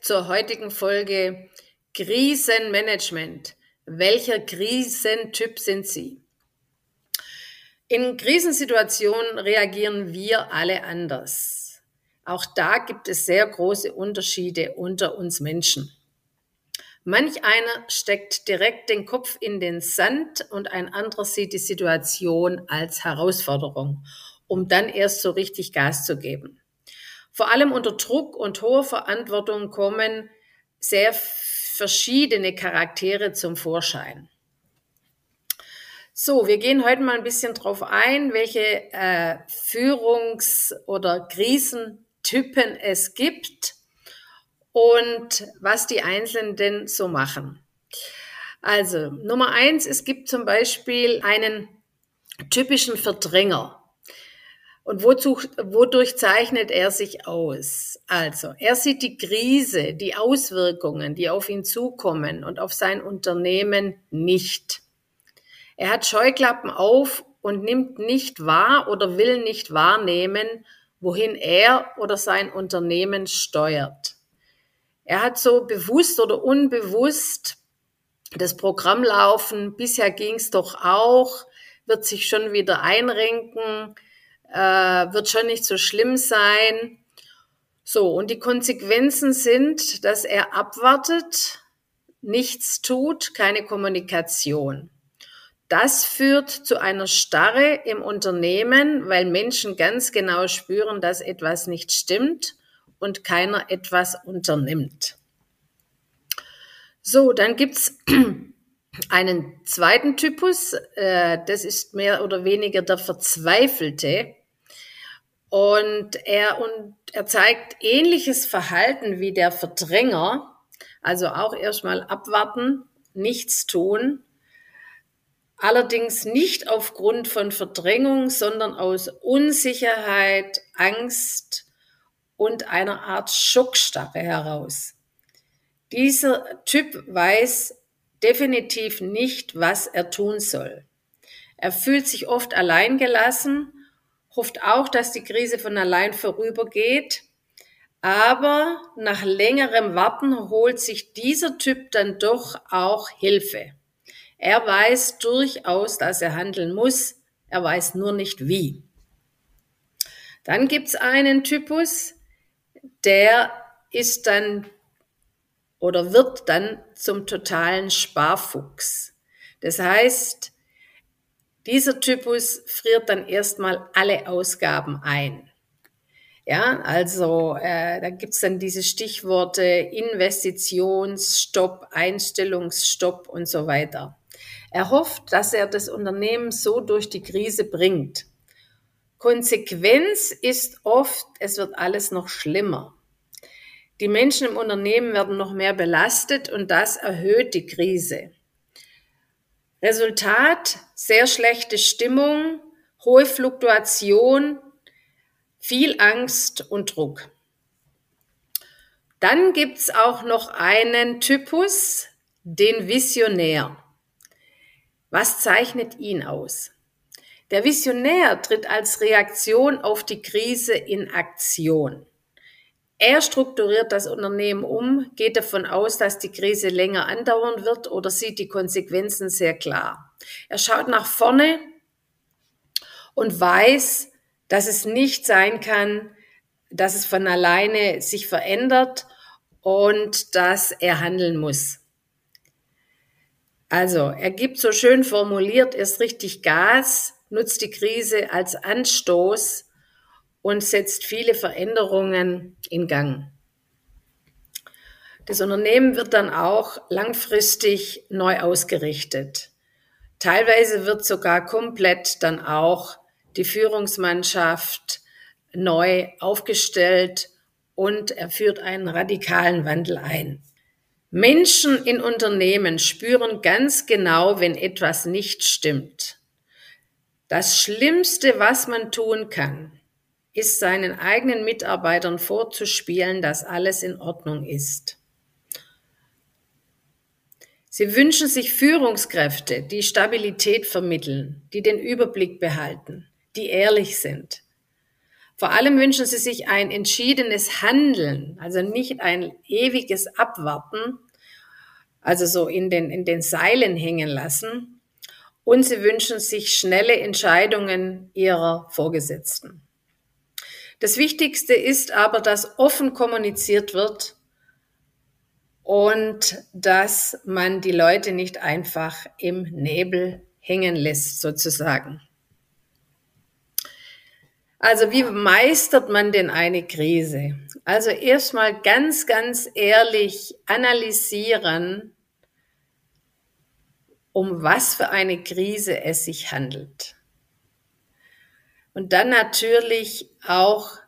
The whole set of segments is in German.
zur heutigen Folge Krisenmanagement. Welcher Krisentyp sind Sie? In Krisensituationen reagieren wir alle anders. Auch da gibt es sehr große Unterschiede unter uns Menschen. Manch einer steckt direkt den Kopf in den Sand und ein anderer sieht die Situation als Herausforderung, um dann erst so richtig Gas zu geben. Vor allem unter Druck und hoher Verantwortung kommen sehr verschiedene Charaktere zum Vorschein. So, wir gehen heute mal ein bisschen drauf ein, welche äh, Führungs- oder Krisentypen es gibt und was die Einzelnen denn so machen. Also, Nummer eins, es gibt zum Beispiel einen typischen Verdränger. Und wozu, wodurch zeichnet er sich aus? Also, er sieht die Krise, die Auswirkungen, die auf ihn zukommen und auf sein Unternehmen nicht. Er hat Scheuklappen auf und nimmt nicht wahr oder will nicht wahrnehmen, wohin er oder sein Unternehmen steuert. Er hat so bewusst oder unbewusst das Programm laufen, bisher ging es doch auch, wird sich schon wieder einrenken, äh, wird schon nicht so schlimm sein. So, und die Konsequenzen sind, dass er abwartet, nichts tut, keine Kommunikation. Das führt zu einer Starre im Unternehmen, weil Menschen ganz genau spüren, dass etwas nicht stimmt und keiner etwas unternimmt. So, dann gibt's einen zweiten Typus, äh, das ist mehr oder weniger der Verzweifelte. Und er, und er zeigt ähnliches Verhalten wie der Verdränger, also auch erstmal abwarten, nichts tun allerdings nicht aufgrund von Verdrängung, sondern aus Unsicherheit, Angst und einer Art Schockstarre heraus. Dieser Typ weiß definitiv nicht, was er tun soll. Er fühlt sich oft alleingelassen, hofft auch, dass die Krise von allein vorübergeht, aber nach längerem Warten holt sich dieser Typ dann doch auch Hilfe. Er weiß durchaus, dass er handeln muss, er weiß nur nicht wie. Dann gibt's einen Typus, der ist dann oder wird dann zum totalen Sparfuchs. Das heißt, dieser Typus friert dann erstmal alle Ausgaben ein. Ja, also äh, da gibt's dann diese Stichworte Investitionsstopp, Einstellungsstopp und so weiter. Er hofft, dass er das Unternehmen so durch die Krise bringt. Konsequenz ist oft, es wird alles noch schlimmer. Die Menschen im Unternehmen werden noch mehr belastet und das erhöht die Krise. Resultat, sehr schlechte Stimmung, hohe Fluktuation, viel Angst und Druck. Dann gibt's auch noch einen Typus, den Visionär. Was zeichnet ihn aus? Der Visionär tritt als Reaktion auf die Krise in Aktion. Er strukturiert das Unternehmen um, geht davon aus, dass die Krise länger andauern wird oder sieht die Konsequenzen sehr klar. Er schaut nach vorne und weiß, dass es nicht sein kann, dass es von alleine sich verändert und dass er handeln muss. Also, er gibt so schön formuliert erst richtig Gas, nutzt die Krise als Anstoß und setzt viele Veränderungen in Gang. Das Unternehmen wird dann auch langfristig neu ausgerichtet. Teilweise wird sogar komplett dann auch die Führungsmannschaft neu aufgestellt und er führt einen radikalen Wandel ein. Menschen in Unternehmen spüren ganz genau, wenn etwas nicht stimmt. Das Schlimmste, was man tun kann, ist seinen eigenen Mitarbeitern vorzuspielen, dass alles in Ordnung ist. Sie wünschen sich Führungskräfte, die Stabilität vermitteln, die den Überblick behalten, die ehrlich sind. Vor allem wünschen sie sich ein entschiedenes Handeln, also nicht ein ewiges Abwarten, also so in den, in den Seilen hängen lassen. Und sie wünschen sich schnelle Entscheidungen ihrer Vorgesetzten. Das Wichtigste ist aber, dass offen kommuniziert wird und dass man die Leute nicht einfach im Nebel hängen lässt, sozusagen. Also wie meistert man denn eine Krise? Also erstmal ganz, ganz ehrlich analysieren, um was für eine Krise es sich handelt. Und dann natürlich auch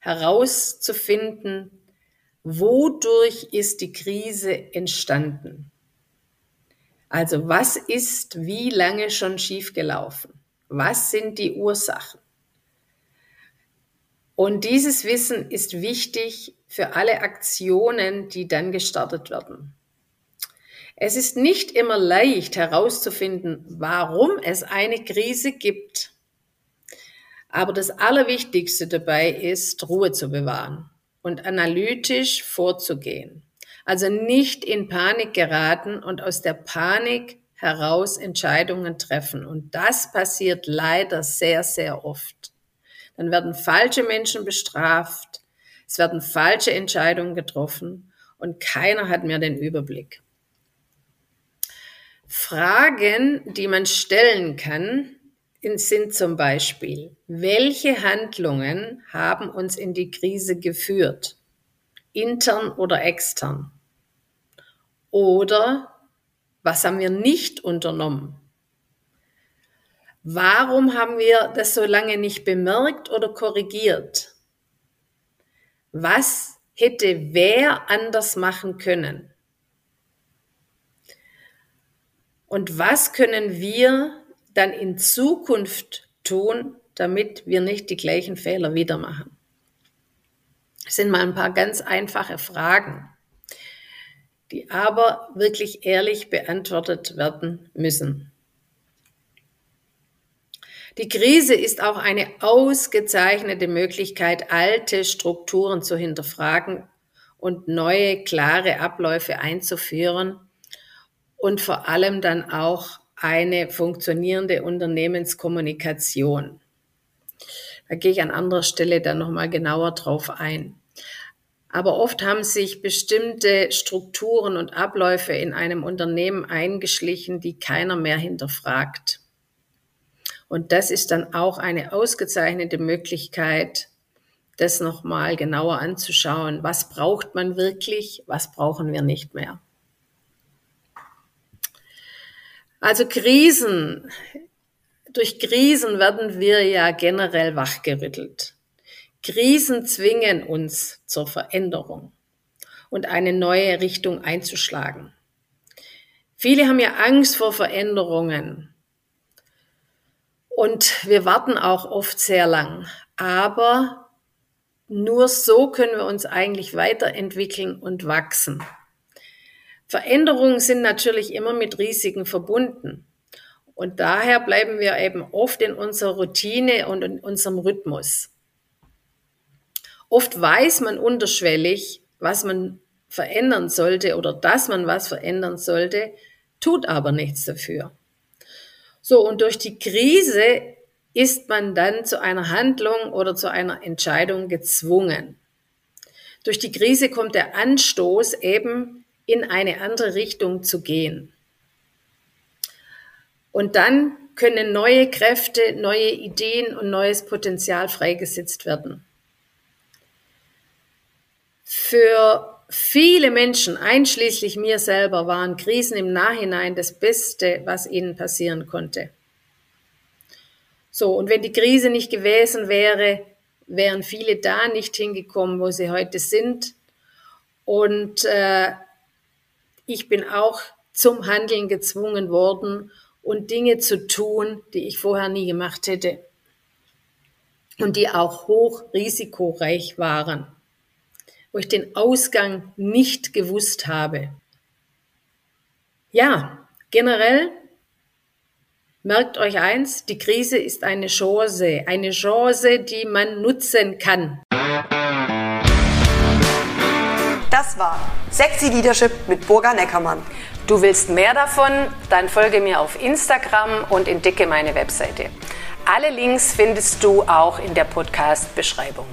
herauszufinden, wodurch ist die Krise entstanden? Also was ist wie lange schon schiefgelaufen? Was sind die Ursachen? Und dieses Wissen ist wichtig für alle Aktionen, die dann gestartet werden. Es ist nicht immer leicht herauszufinden, warum es eine Krise gibt. Aber das Allerwichtigste dabei ist, Ruhe zu bewahren und analytisch vorzugehen. Also nicht in Panik geraten und aus der Panik heraus Entscheidungen treffen. Und das passiert leider sehr, sehr oft dann werden falsche Menschen bestraft, es werden falsche Entscheidungen getroffen und keiner hat mehr den Überblick. Fragen, die man stellen kann, sind zum Beispiel, welche Handlungen haben uns in die Krise geführt? Intern oder extern? Oder was haben wir nicht unternommen? Warum haben wir das so lange nicht bemerkt oder korrigiert? Was hätte wer anders machen können? Und was können wir dann in Zukunft tun, damit wir nicht die gleichen Fehler wieder machen? Das sind mal ein paar ganz einfache Fragen, die aber wirklich ehrlich beantwortet werden müssen. Die Krise ist auch eine ausgezeichnete Möglichkeit, alte Strukturen zu hinterfragen und neue, klare Abläufe einzuführen und vor allem dann auch eine funktionierende Unternehmenskommunikation. Da gehe ich an anderer Stelle dann nochmal genauer drauf ein. Aber oft haben sich bestimmte Strukturen und Abläufe in einem Unternehmen eingeschlichen, die keiner mehr hinterfragt. Und das ist dann auch eine ausgezeichnete Möglichkeit, das nochmal genauer anzuschauen. Was braucht man wirklich? Was brauchen wir nicht mehr? Also Krisen. Durch Krisen werden wir ja generell wachgerüttelt. Krisen zwingen uns zur Veränderung und eine neue Richtung einzuschlagen. Viele haben ja Angst vor Veränderungen und wir warten auch oft sehr lang. Aber nur so können wir uns eigentlich weiterentwickeln und wachsen. Veränderungen sind natürlich immer mit Risiken verbunden. Und daher bleiben wir eben oft in unserer Routine und in unserem Rhythmus. Oft weiß man unterschwellig, was man verändern sollte oder dass man was verändern sollte, tut aber nichts dafür. So, und durch die Krise ist man dann zu einer Handlung oder zu einer Entscheidung gezwungen. Durch die Krise kommt der Anstoß eben in eine andere Richtung zu gehen. Und dann können neue Kräfte, neue Ideen und neues Potenzial freigesetzt werden. Für viele Menschen, einschließlich mir selber, waren Krisen im Nachhinein das Beste, was ihnen passieren konnte. So, und wenn die Krise nicht gewesen wäre, wären viele da nicht hingekommen, wo sie heute sind. Und äh, ich bin auch zum Handeln gezwungen worden und Dinge zu tun, die ich vorher nie gemacht hätte und die auch hoch risikoreich waren, wo ich den Ausgang nicht gewusst habe. Ja, generell merkt euch eins, die Krise ist eine Chance, eine Chance, die man nutzen kann. Das war Sexy Leadership mit Burga Neckermann. Du willst mehr davon? Dann folge mir auf Instagram und entdecke meine Webseite. Alle Links findest du auch in der Podcast-Beschreibung.